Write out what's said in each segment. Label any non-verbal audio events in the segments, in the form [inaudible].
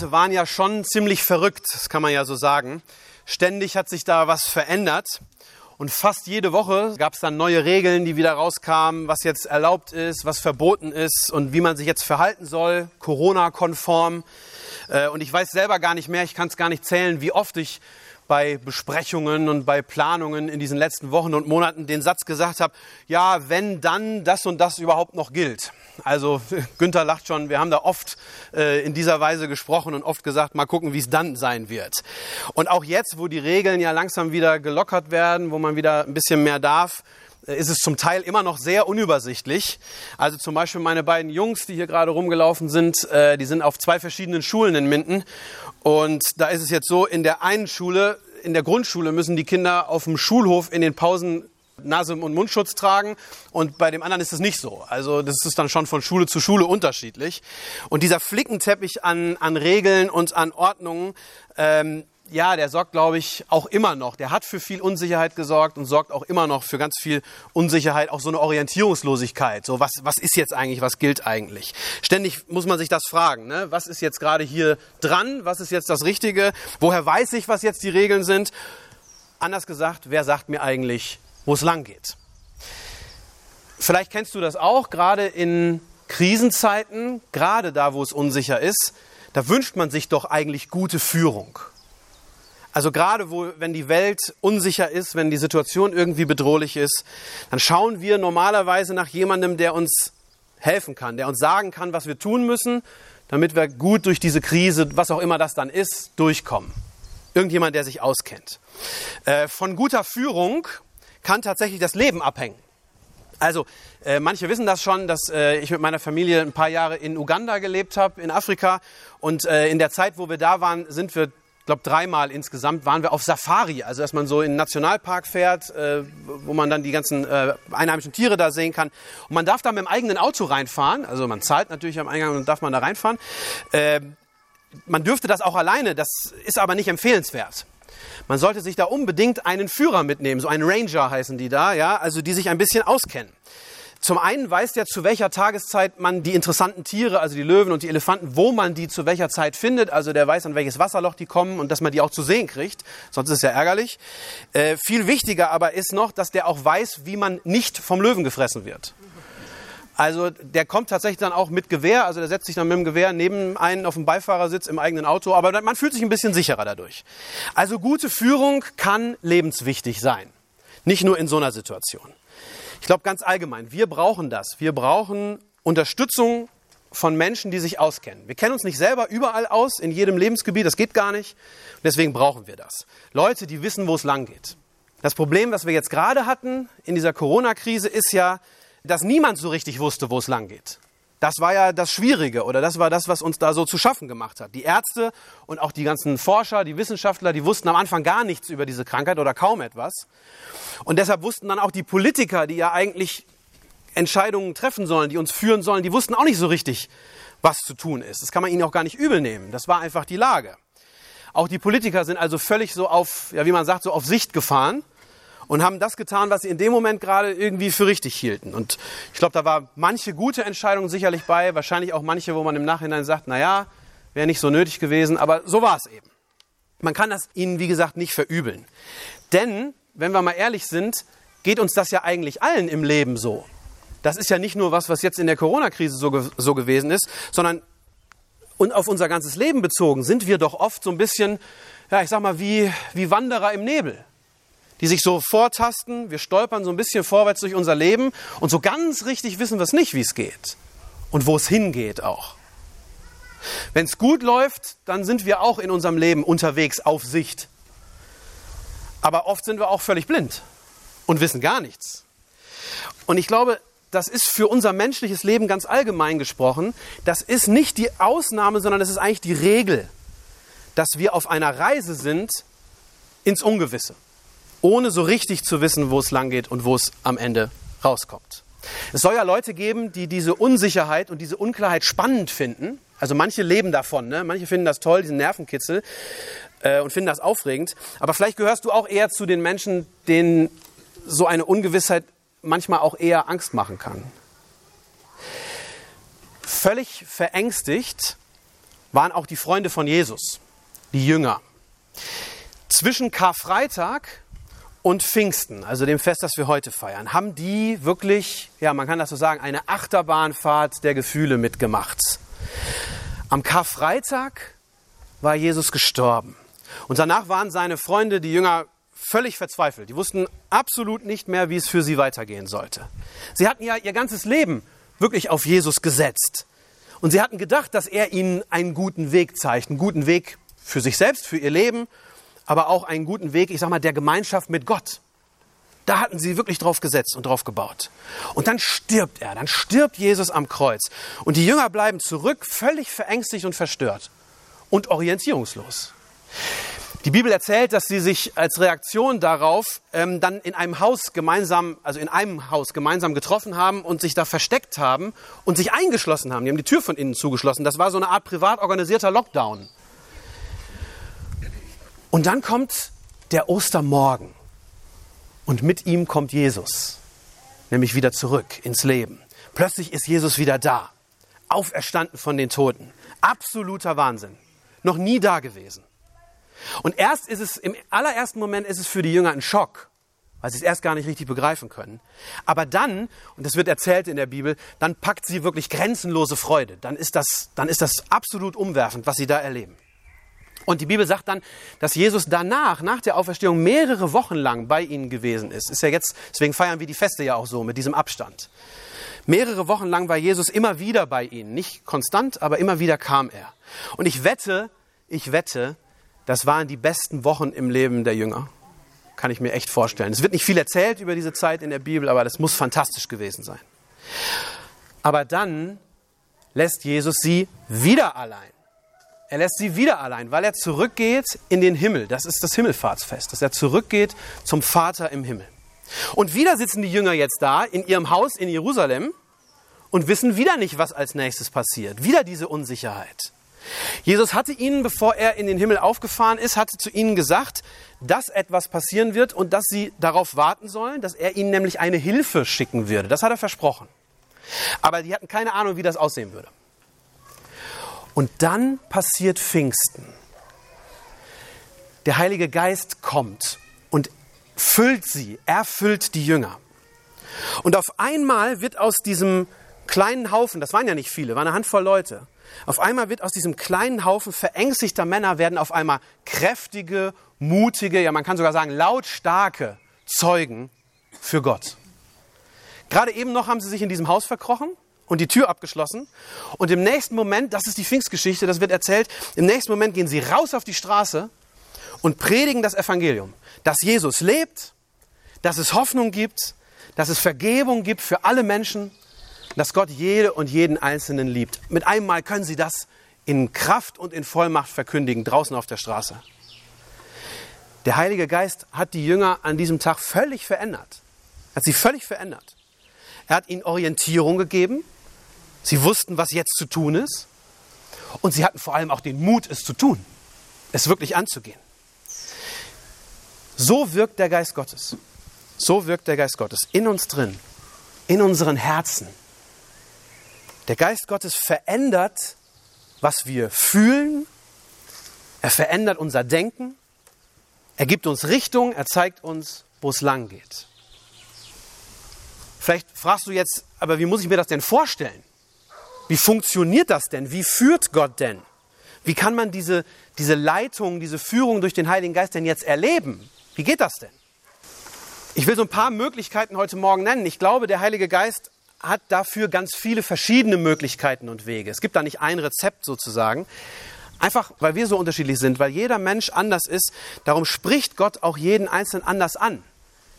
Monate waren ja schon ziemlich verrückt, das kann man ja so sagen. Ständig hat sich da was verändert. Und fast jede Woche gab es dann neue Regeln, die wieder rauskamen, was jetzt erlaubt ist, was verboten ist und wie man sich jetzt verhalten soll, Corona-konform. Äh, Und ich weiß selber gar nicht mehr, ich kann es gar nicht zählen, wie oft ich bei Besprechungen und bei Planungen in diesen letzten Wochen und Monaten den Satz gesagt habe, ja, wenn dann das und das überhaupt noch gilt. Also [laughs] Günther lacht schon, wir haben da oft äh, in dieser Weise gesprochen und oft gesagt, mal gucken, wie es dann sein wird. Und auch jetzt, wo die Regeln ja langsam wieder gelockert werden, wo man wieder ein bisschen mehr darf, äh, ist es zum Teil immer noch sehr unübersichtlich. Also zum Beispiel meine beiden Jungs, die hier gerade rumgelaufen sind, äh, die sind auf zwei verschiedenen Schulen in Minden. Und da ist es jetzt so, in der einen Schule, in der Grundschule müssen die Kinder auf dem Schulhof in den Pausen Nase- und Mundschutz tragen und bei dem anderen ist es nicht so. Also das ist dann schon von Schule zu Schule unterschiedlich. Und dieser Flickenteppich an, an Regeln und an Ordnungen, ähm, ja, der sorgt, glaube ich, auch immer noch. Der hat für viel Unsicherheit gesorgt und sorgt auch immer noch für ganz viel Unsicherheit, auch so eine Orientierungslosigkeit. So, was, was ist jetzt eigentlich, was gilt eigentlich? Ständig muss man sich das fragen. Ne? Was ist jetzt gerade hier dran? Was ist jetzt das Richtige? Woher weiß ich, was jetzt die Regeln sind? Anders gesagt, wer sagt mir eigentlich, wo es lang geht? Vielleicht kennst du das auch, gerade in Krisenzeiten, gerade da, wo es unsicher ist, da wünscht man sich doch eigentlich gute Führung. Also gerade wo, wenn die Welt unsicher ist, wenn die Situation irgendwie bedrohlich ist, dann schauen wir normalerweise nach jemandem, der uns helfen kann, der uns sagen kann, was wir tun müssen, damit wir gut durch diese Krise, was auch immer das dann ist, durchkommen. Irgendjemand, der sich auskennt. Äh, von guter Führung kann tatsächlich das Leben abhängen. Also äh, manche wissen das schon, dass äh, ich mit meiner Familie ein paar Jahre in Uganda gelebt habe, in Afrika. Und äh, in der Zeit, wo wir da waren, sind wir, glaube dreimal insgesamt waren wir auf Safari. Also dass man so in einen Nationalpark fährt, äh, wo man dann die ganzen äh, einheimischen Tiere da sehen kann. Und man darf da mit dem eigenen Auto reinfahren. Also man zahlt natürlich am Eingang und darf man da reinfahren. Äh, man dürfte das auch alleine, das ist aber nicht empfehlenswert. Man sollte sich da unbedingt einen Führer mitnehmen, so einen Ranger heißen die da, ja, also die sich ein bisschen auskennen. Zum einen weiß der, zu welcher Tageszeit man die interessanten Tiere, also die Löwen und die Elefanten, wo man die zu welcher Zeit findet. Also der weiß, an welches Wasserloch die kommen und dass man die auch zu sehen kriegt. Sonst ist es ja ärgerlich. Äh, viel wichtiger aber ist noch, dass der auch weiß, wie man nicht vom Löwen gefressen wird. Also der kommt tatsächlich dann auch mit Gewehr, also der setzt sich dann mit dem Gewehr neben einen auf dem Beifahrersitz im eigenen Auto, aber man fühlt sich ein bisschen sicherer dadurch. Also gute Führung kann lebenswichtig sein, nicht nur in so einer Situation. Ich glaube ganz allgemein, wir brauchen das. Wir brauchen Unterstützung von Menschen, die sich auskennen. Wir kennen uns nicht selber überall aus, in jedem Lebensgebiet, das geht gar nicht. Deswegen brauchen wir das. Leute, die wissen, wo es lang geht. Das Problem, was wir jetzt gerade hatten in dieser Corona-Krise, ist ja, dass niemand so richtig wusste, wo es lang geht. Das war ja das Schwierige oder das war das, was uns da so zu schaffen gemacht hat. Die Ärzte und auch die ganzen Forscher, die Wissenschaftler, die wussten am Anfang gar nichts über diese Krankheit oder kaum etwas. Und deshalb wussten dann auch die Politiker, die ja eigentlich Entscheidungen treffen sollen, die uns führen sollen, die wussten auch nicht so richtig, was zu tun ist. Das kann man ihnen auch gar nicht übel nehmen. Das war einfach die Lage. Auch die Politiker sind also völlig so auf, ja, wie man sagt, so auf Sicht gefahren und haben das getan, was sie in dem Moment gerade irgendwie für richtig hielten. Und ich glaube, da war manche gute Entscheidung sicherlich bei, wahrscheinlich auch manche, wo man im Nachhinein sagt, na ja, wäre nicht so nötig gewesen, aber so war es eben. Man kann das ihnen, wie gesagt, nicht verübeln. Denn, wenn wir mal ehrlich sind, geht uns das ja eigentlich allen im Leben so. Das ist ja nicht nur was, was jetzt in der Corona-Krise so, ge so gewesen ist, sondern und auf unser ganzes Leben bezogen sind wir doch oft so ein bisschen, ja, ich sag mal, wie, wie Wanderer im Nebel die sich so vortasten. Wir stolpern so ein bisschen vorwärts durch unser Leben und so ganz richtig wissen wir es nicht, wie es geht und wo es hingeht auch. Wenn es gut läuft, dann sind wir auch in unserem Leben unterwegs auf Sicht. Aber oft sind wir auch völlig blind und wissen gar nichts. Und ich glaube, das ist für unser menschliches Leben ganz allgemein gesprochen, das ist nicht die Ausnahme, sondern das ist eigentlich die Regel. dass wir auf einer Reise sind ins Ungewisse, ohne so richtig zu wissen, wo es lang geht und wo es am Ende rauskommt. Es soll ja Leute geben, die diese Unsicherheit und diese Unklarheit spannend finden. Also manche leben davon, ne? manche finden das toll, diesen Nervenkitzel äh, und finden das aufregend. Aber vielleicht gehörst du auch eher zu den Menschen, denen so eine Ungewissheit manchmal auch eher Angst machen kann. Völlig verängstigt waren auch die Freunde von Jesus, die Jünger. Zwischen Karfreitag und Pfingsten, also dem Fest, das wir heute feiern, haben die wirklich, ja, man kann das so sagen, eine Achterbahnfahrt der Gefühle mitgemacht. Am Karfreitag war Jesus gestorben. Und danach waren seine Freunde, die Jünger, völlig verzweifelt. Die wussten absolut nicht mehr, wie es für sie weitergehen sollte. Sie hatten ja ihr ganzes Leben wirklich auf Jesus gesetzt. Und sie hatten gedacht, dass er ihnen einen guten Weg zeigt, einen guten Weg für sich selbst, für ihr Leben, aber auch einen guten Weg, ich sag mal, der Gemeinschaft mit Gott. Da hatten sie wirklich drauf gesetzt und drauf gebaut. Und dann stirbt er, dann stirbt Jesus am Kreuz. Und die Jünger bleiben zurück, völlig verängstigt und verstört und orientierungslos. Die Bibel erzählt, dass sie sich als Reaktion darauf ähm, dann in einem Haus gemeinsam, also in einem Haus gemeinsam getroffen haben und sich da versteckt haben und sich eingeschlossen haben. Die haben die Tür von innen zugeschlossen. Das war so eine Art privat organisierter Lockdown. Und dann kommt der Ostermorgen und mit ihm kommt Jesus, nämlich wieder zurück ins Leben. Plötzlich ist Jesus wieder da, auferstanden von den Toten. Absoluter Wahnsinn. Noch nie da gewesen. Und erst ist es, im allerersten Moment ist es für die Jünger ein Schock, weil sie es erst gar nicht richtig begreifen können. Aber dann, und das wird erzählt in der Bibel, dann packt sie wirklich grenzenlose Freude. Dann ist das, dann ist das absolut umwerfend, was sie da erleben. Und die Bibel sagt dann, dass Jesus danach, nach der Auferstehung, mehrere Wochen lang bei ihnen gewesen ist. Ist ja jetzt, deswegen feiern wir die Feste ja auch so, mit diesem Abstand. Mehrere Wochen lang war Jesus immer wieder bei ihnen. Nicht konstant, aber immer wieder kam er. Und ich wette, ich wette, das waren die besten Wochen im Leben der Jünger. Kann ich mir echt vorstellen. Es wird nicht viel erzählt über diese Zeit in der Bibel, aber das muss fantastisch gewesen sein. Aber dann lässt Jesus sie wieder allein. Er lässt sie wieder allein, weil er zurückgeht in den Himmel. Das ist das Himmelfahrtsfest, dass er zurückgeht zum Vater im Himmel. Und wieder sitzen die Jünger jetzt da in ihrem Haus in Jerusalem und wissen wieder nicht, was als nächstes passiert. Wieder diese Unsicherheit. Jesus hatte ihnen, bevor er in den Himmel aufgefahren ist, hatte zu ihnen gesagt, dass etwas passieren wird und dass sie darauf warten sollen, dass er ihnen nämlich eine Hilfe schicken würde. Das hat er versprochen. Aber die hatten keine Ahnung, wie das aussehen würde. Und dann passiert Pfingsten. Der Heilige Geist kommt und füllt sie, erfüllt die Jünger. Und auf einmal wird aus diesem kleinen Haufen, das waren ja nicht viele, war eine Handvoll Leute, auf einmal wird aus diesem kleinen Haufen verängstigter Männer werden auf einmal kräftige, mutige, ja man kann sogar sagen lautstarke Zeugen für Gott. Gerade eben noch haben sie sich in diesem Haus verkrochen und die Tür abgeschlossen. Und im nächsten Moment, das ist die Pfingstgeschichte, das wird erzählt, im nächsten Moment gehen sie raus auf die Straße und predigen das Evangelium, dass Jesus lebt, dass es Hoffnung gibt, dass es Vergebung gibt für alle Menschen dass Gott jede und jeden Einzelnen liebt. Mit einem Mal können sie das in Kraft und in Vollmacht verkündigen, draußen auf der Straße. Der Heilige Geist hat die Jünger an diesem Tag völlig verändert. Er hat sie völlig verändert. Er hat ihnen Orientierung gegeben. Sie wussten, was jetzt zu tun ist. Und sie hatten vor allem auch den Mut, es zu tun, es wirklich anzugehen. So wirkt der Geist Gottes. So wirkt der Geist Gottes in uns drin, in unseren Herzen. Der Geist Gottes verändert, was wir fühlen. Er verändert unser Denken. Er gibt uns Richtung. Er zeigt uns, wo es lang geht. Vielleicht fragst du jetzt, aber wie muss ich mir das denn vorstellen? Wie funktioniert das denn? Wie führt Gott denn? Wie kann man diese, diese Leitung, diese Führung durch den Heiligen Geist denn jetzt erleben? Wie geht das denn? Ich will so ein paar Möglichkeiten heute Morgen nennen. Ich glaube, der Heilige Geist hat dafür ganz viele verschiedene Möglichkeiten und Wege. Es gibt da nicht ein Rezept sozusagen. Einfach, weil wir so unterschiedlich sind, weil jeder Mensch anders ist, darum spricht Gott auch jeden Einzelnen anders an.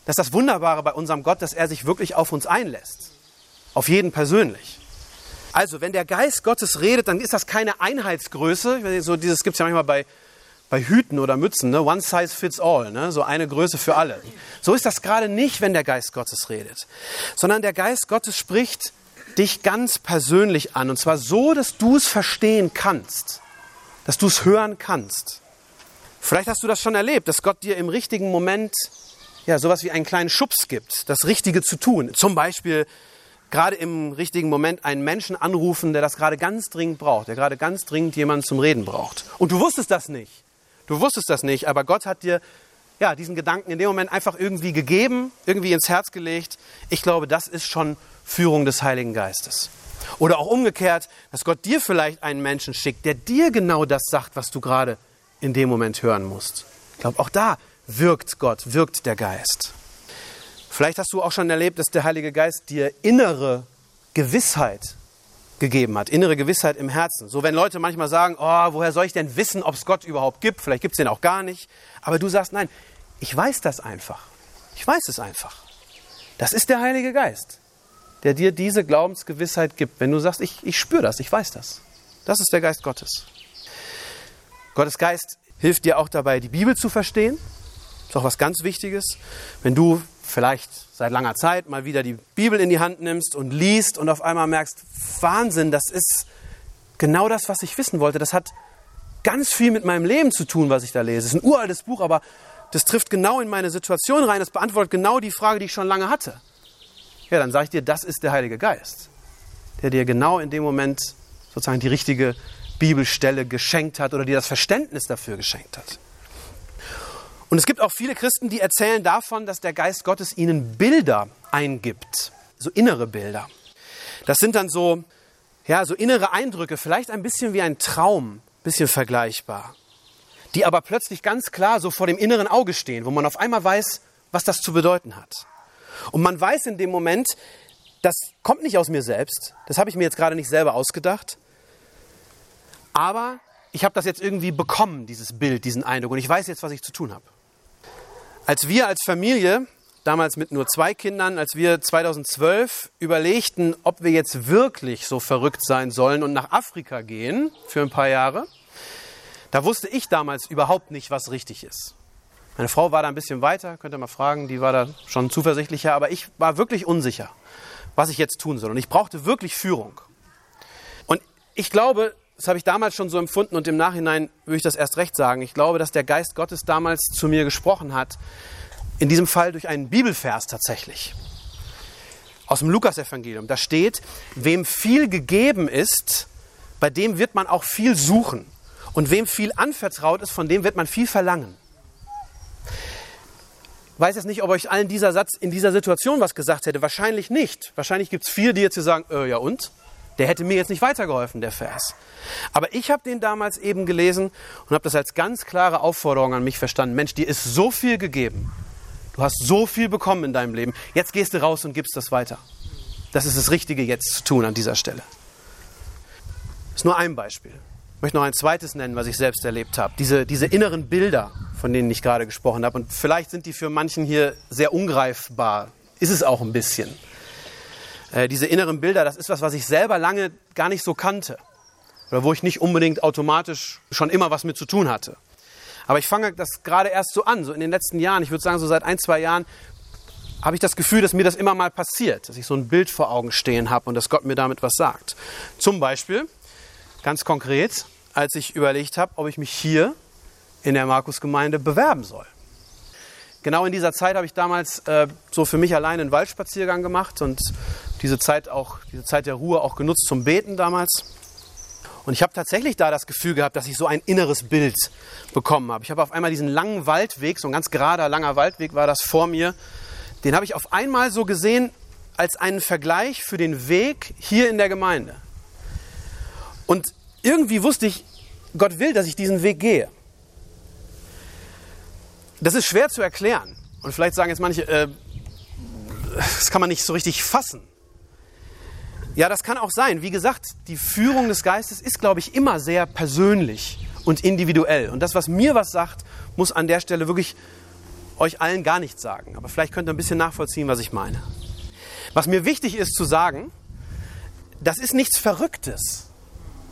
Das ist das Wunderbare bei unserem Gott, dass er sich wirklich auf uns einlässt. Auf jeden persönlich. Also, wenn der Geist Gottes redet, dann ist das keine Einheitsgröße. So dieses gibt es ja manchmal bei, bei Hüten oder Mützen, ne? one size fits all, ne? so eine Größe für alle. So ist das gerade nicht, wenn der Geist Gottes redet, sondern der Geist Gottes spricht dich ganz persönlich an und zwar so, dass du es verstehen kannst, dass du es hören kannst. Vielleicht hast du das schon erlebt, dass Gott dir im richtigen Moment ja sowas wie einen kleinen Schubs gibt, das Richtige zu tun. Zum Beispiel gerade im richtigen Moment einen Menschen anrufen, der das gerade ganz dringend braucht, der gerade ganz dringend jemanden zum Reden braucht. Und du wusstest das nicht. Du wusstest das nicht, aber Gott hat dir ja, diesen Gedanken in dem Moment einfach irgendwie gegeben, irgendwie ins Herz gelegt. Ich glaube, das ist schon Führung des Heiligen Geistes. Oder auch umgekehrt, dass Gott dir vielleicht einen Menschen schickt, der dir genau das sagt, was du gerade in dem Moment hören musst. Ich glaube, auch da wirkt Gott, wirkt der Geist. Vielleicht hast du auch schon erlebt, dass der Heilige Geist dir innere Gewissheit gegeben hat, innere Gewissheit im Herzen. So wenn Leute manchmal sagen, oh, woher soll ich denn wissen, ob es Gott überhaupt gibt? Vielleicht gibt es den auch gar nicht. Aber du sagst, nein, ich weiß das einfach. Ich weiß es einfach. Das ist der Heilige Geist, der dir diese Glaubensgewissheit gibt. Wenn du sagst, ich, ich spüre das, ich weiß das. Das ist der Geist Gottes. Gottes Geist hilft dir auch dabei, die Bibel zu verstehen. Ist auch was ganz Wichtiges. Wenn du vielleicht seit langer Zeit mal wieder die Bibel in die Hand nimmst und liest und auf einmal merkst, Wahnsinn, das ist genau das, was ich wissen wollte. Das hat ganz viel mit meinem Leben zu tun, was ich da lese. Es ist ein uraltes Buch, aber das trifft genau in meine Situation rein. Das beantwortet genau die Frage, die ich schon lange hatte. Ja, dann sage ich dir, das ist der Heilige Geist, der dir genau in dem Moment sozusagen die richtige Bibelstelle geschenkt hat oder dir das Verständnis dafür geschenkt hat. Und es gibt auch viele Christen, die erzählen davon, dass der Geist Gottes ihnen Bilder eingibt, so innere Bilder. Das sind dann so, ja, so innere Eindrücke, vielleicht ein bisschen wie ein Traum, bisschen vergleichbar, die aber plötzlich ganz klar so vor dem inneren Auge stehen, wo man auf einmal weiß, was das zu bedeuten hat. Und man weiß in dem Moment, das kommt nicht aus mir selbst, das habe ich mir jetzt gerade nicht selber ausgedacht, aber ich habe das jetzt irgendwie bekommen, dieses Bild, diesen Eindruck, und ich weiß jetzt, was ich zu tun habe. Als wir als Familie, damals mit nur zwei Kindern, als wir 2012 überlegten, ob wir jetzt wirklich so verrückt sein sollen und nach Afrika gehen für ein paar Jahre, da wusste ich damals überhaupt nicht, was richtig ist. Meine Frau war da ein bisschen weiter, könnt ihr mal fragen, die war da schon zuversichtlicher, aber ich war wirklich unsicher, was ich jetzt tun soll. Und ich brauchte wirklich Führung. Und ich glaube, das habe ich damals schon so empfunden und im Nachhinein würde ich das erst recht sagen. Ich glaube, dass der Geist Gottes damals zu mir gesprochen hat. In diesem Fall durch einen Bibelvers tatsächlich. Aus dem Lukasevangelium. Da steht, wem viel gegeben ist, bei dem wird man auch viel suchen. Und wem viel anvertraut ist, von dem wird man viel verlangen. Ich weiß jetzt nicht, ob euch allen dieser Satz in dieser Situation was gesagt hätte. Wahrscheinlich nicht. Wahrscheinlich gibt es viele, die jetzt hier sagen, äh, ja und? Der hätte mir jetzt nicht weitergeholfen, der Vers. Aber ich habe den damals eben gelesen und habe das als ganz klare Aufforderung an mich verstanden. Mensch, dir ist so viel gegeben. Du hast so viel bekommen in deinem Leben. Jetzt gehst du raus und gibst das weiter. Das ist das Richtige jetzt zu tun an dieser Stelle. Das ist nur ein Beispiel. Ich möchte noch ein zweites nennen, was ich selbst erlebt habe. Diese, diese inneren Bilder, von denen ich gerade gesprochen habe. Und vielleicht sind die für manchen hier sehr ungreifbar. Ist es auch ein bisschen. Äh, diese inneren Bilder, das ist was, was ich selber lange gar nicht so kannte. Oder wo ich nicht unbedingt automatisch schon immer was mit zu tun hatte. Aber ich fange das gerade erst so an, so in den letzten Jahren. Ich würde sagen, so seit ein, zwei Jahren habe ich das Gefühl, dass mir das immer mal passiert, dass ich so ein Bild vor Augen stehen habe und dass Gott mir damit was sagt. Zum Beispiel, ganz konkret, als ich überlegt habe, ob ich mich hier in der Markusgemeinde bewerben soll. Genau in dieser Zeit habe ich damals äh, so für mich allein einen Waldspaziergang gemacht und diese Zeit auch, diese Zeit der Ruhe auch genutzt zum Beten damals. Und ich habe tatsächlich da das Gefühl gehabt, dass ich so ein inneres Bild bekommen habe. Ich habe auf einmal diesen langen Waldweg, so ein ganz gerader, langer Waldweg war das vor mir, den habe ich auf einmal so gesehen als einen Vergleich für den Weg hier in der Gemeinde. Und irgendwie wusste ich, Gott will, dass ich diesen Weg gehe. Das ist schwer zu erklären. Und vielleicht sagen jetzt manche, äh, das kann man nicht so richtig fassen. Ja, das kann auch sein. Wie gesagt, die Führung des Geistes ist, glaube ich, immer sehr persönlich und individuell. Und das, was mir was sagt, muss an der Stelle wirklich euch allen gar nichts sagen. Aber vielleicht könnt ihr ein bisschen nachvollziehen, was ich meine. Was mir wichtig ist zu sagen, das ist nichts Verrücktes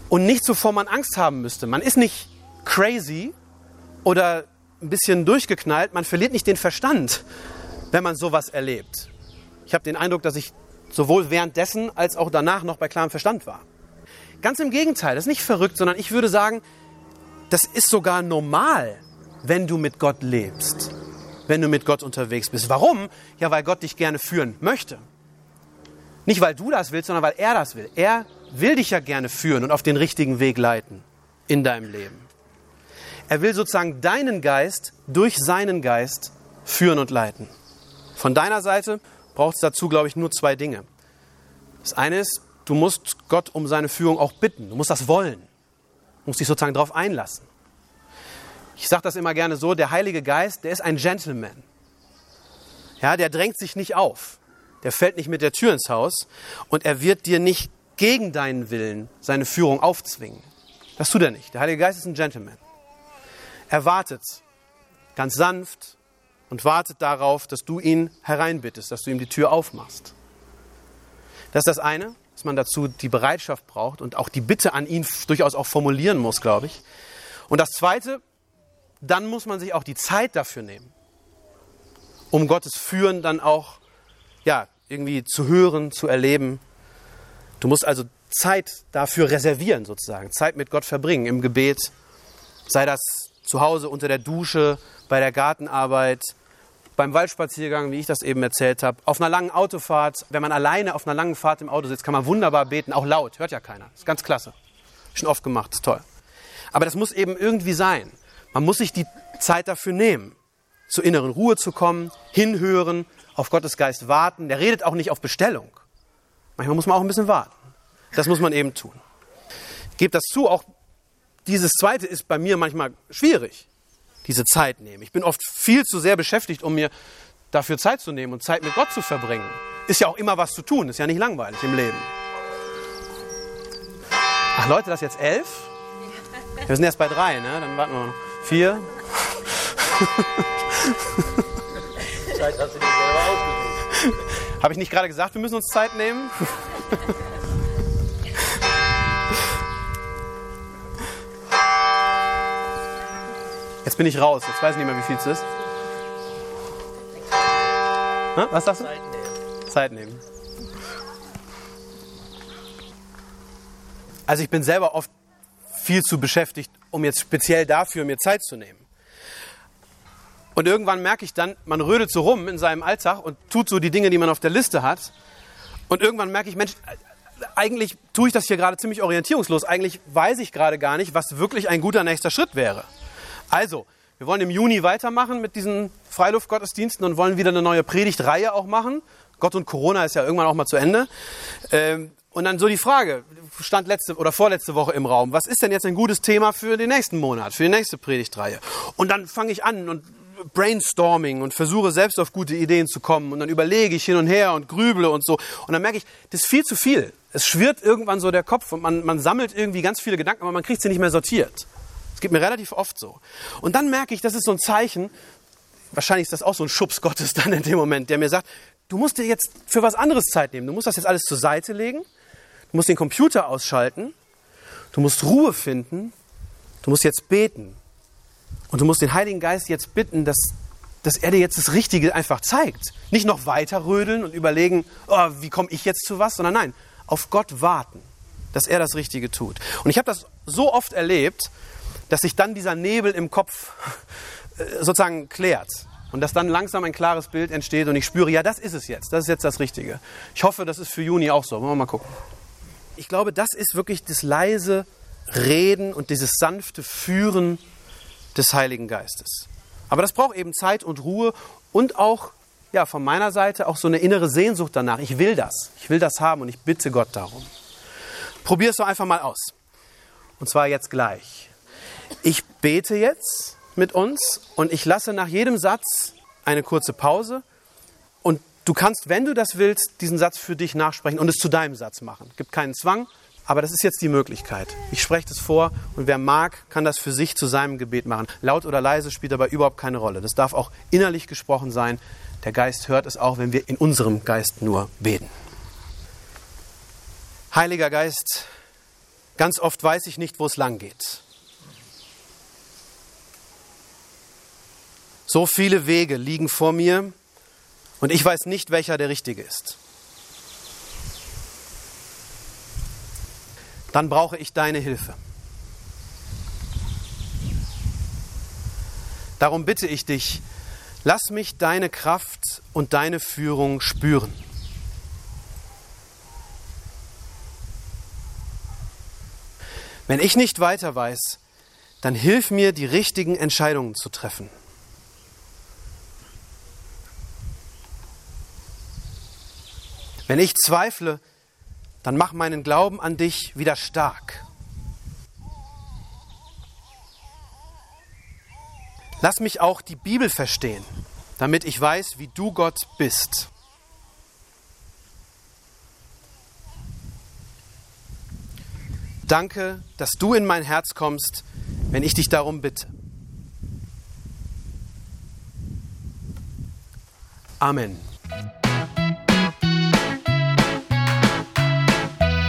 und nichts, wovor man Angst haben müsste. Man ist nicht crazy oder ein bisschen durchgeknallt. Man verliert nicht den Verstand, wenn man sowas erlebt. Ich habe den Eindruck, dass ich sowohl währenddessen als auch danach noch bei klarem Verstand war. Ganz im Gegenteil, das ist nicht verrückt, sondern ich würde sagen, das ist sogar normal, wenn du mit Gott lebst, wenn du mit Gott unterwegs bist. Warum? Ja, weil Gott dich gerne führen möchte. Nicht, weil du das willst, sondern weil er das will. Er will dich ja gerne führen und auf den richtigen Weg leiten in deinem Leben. Er will sozusagen deinen Geist durch seinen Geist führen und leiten. Von deiner Seite braucht es dazu, glaube ich, nur zwei Dinge. Das eine ist, du musst Gott um seine Führung auch bitten. Du musst das wollen. Du musst dich sozusagen darauf einlassen. Ich sage das immer gerne so, der Heilige Geist, der ist ein Gentleman. Ja, der drängt sich nicht auf. Der fällt nicht mit der Tür ins Haus und er wird dir nicht gegen deinen Willen seine Führung aufzwingen. Das tut er nicht. Der Heilige Geist ist ein Gentleman. Er wartet ganz sanft und wartet darauf, dass du ihn hereinbittest, dass du ihm die Tür aufmachst. Das ist das eine, dass man dazu die Bereitschaft braucht und auch die Bitte an ihn durchaus auch formulieren muss, glaube ich. Und das zweite, dann muss man sich auch die Zeit dafür nehmen, um Gottes Führen dann auch ja, irgendwie zu hören, zu erleben. Du musst also Zeit dafür reservieren, sozusagen. Zeit mit Gott verbringen im Gebet. Sei das zu Hause unter der Dusche, bei der Gartenarbeit, beim Waldspaziergang, wie ich das eben erzählt habe, auf einer langen Autofahrt. Wenn man alleine auf einer langen Fahrt im Auto sitzt, kann man wunderbar beten, auch laut. Hört ja keiner. Ist ganz klasse. Schon oft gemacht, ist toll. Aber das muss eben irgendwie sein. Man muss sich die Zeit dafür nehmen, zur inneren Ruhe zu kommen, hinhören, auf Gottes Geist warten. Der redet auch nicht auf Bestellung. Manchmal muss man auch ein bisschen warten. Das muss man eben tun. Gebe das zu, auch dieses Zweite ist bei mir manchmal schwierig, diese Zeit nehmen. Ich bin oft viel zu sehr beschäftigt, um mir dafür Zeit zu nehmen und Zeit mit Gott zu verbringen. Ist ja auch immer was zu tun, ist ja nicht langweilig im Leben. Ach Leute, das ist jetzt elf? Wir sind erst bei drei, ne? Dann warten wir noch. Vier. Zeit hast du dir selber ausgesucht. Habe ich nicht gerade gesagt, wir müssen uns Zeit nehmen? [laughs] Jetzt bin ich raus. Jetzt weiß ich nicht mehr, wie viel es ist. Ha? Was sagst du? Zeit nehmen. Zeit nehmen. Also ich bin selber oft viel zu beschäftigt, um jetzt speziell dafür mir Zeit zu nehmen. Und irgendwann merke ich dann, man rödelt so rum in seinem Alltag und tut so die Dinge, die man auf der Liste hat. Und irgendwann merke ich, Mensch, eigentlich tue ich das hier gerade ziemlich orientierungslos. Eigentlich weiß ich gerade gar nicht, was wirklich ein guter nächster Schritt wäre. Also, wir wollen im Juni weitermachen mit diesen Freiluftgottesdiensten und wollen wieder eine neue Predigtreihe auch machen. Gott und Corona ist ja irgendwann auch mal zu Ende. Ähm, und dann so die Frage, stand letzte oder vorletzte Woche im Raum, was ist denn jetzt ein gutes Thema für den nächsten Monat, für die nächste Predigtreihe? Und dann fange ich an und Brainstorming und versuche selbst auf gute Ideen zu kommen und dann überlege ich hin und her und grüble und so. Und dann merke ich, das ist viel zu viel. Es schwirrt irgendwann so der Kopf und man, man sammelt irgendwie ganz viele Gedanken, aber man kriegt sie nicht mehr sortiert. Es geht mir relativ oft so. Und dann merke ich, das ist so ein Zeichen, wahrscheinlich ist das auch so ein Schubs Gottes dann in dem Moment, der mir sagt, du musst dir jetzt für was anderes Zeit nehmen. Du musst das jetzt alles zur Seite legen. Du musst den Computer ausschalten. Du musst Ruhe finden. Du musst jetzt beten. Und du musst den Heiligen Geist jetzt bitten, dass, dass er dir jetzt das Richtige einfach zeigt. Nicht noch weiter rödeln und überlegen, oh, wie komme ich jetzt zu was, sondern nein, auf Gott warten, dass er das Richtige tut. Und ich habe das so oft erlebt, dass sich dann dieser Nebel im Kopf äh, sozusagen klärt und dass dann langsam ein klares Bild entsteht und ich spüre, ja, das ist es jetzt, das ist jetzt das Richtige. Ich hoffe, das ist für Juni auch so. Wollen wir mal gucken. Ich glaube, das ist wirklich das leise Reden und dieses sanfte Führen des Heiligen Geistes. Aber das braucht eben Zeit und Ruhe und auch ja, von meiner Seite auch so eine innere Sehnsucht danach. Ich will das. Ich will das haben und ich bitte Gott darum. Probier es doch einfach mal aus. Und zwar jetzt gleich. Ich bete jetzt mit uns und ich lasse nach jedem Satz eine kurze Pause. Und du kannst, wenn du das willst, diesen Satz für dich nachsprechen und es zu deinem Satz machen. Gibt keinen Zwang. Aber das ist jetzt die Möglichkeit. Ich spreche das vor und wer mag, kann das für sich zu seinem Gebet machen. Laut oder leise spielt dabei überhaupt keine Rolle. Das darf auch innerlich gesprochen sein. Der Geist hört es auch, wenn wir in unserem Geist nur beten. Heiliger Geist, ganz oft weiß ich nicht, wo es lang geht. So viele Wege liegen vor mir und ich weiß nicht, welcher der richtige ist. Dann brauche ich deine Hilfe. Darum bitte ich dich, lass mich deine Kraft und deine Führung spüren. Wenn ich nicht weiter weiß, dann hilf mir, die richtigen Entscheidungen zu treffen. Wenn ich zweifle, dann mach meinen Glauben an dich wieder stark. Lass mich auch die Bibel verstehen, damit ich weiß, wie du Gott bist. Danke, dass du in mein Herz kommst, wenn ich dich darum bitte. Amen.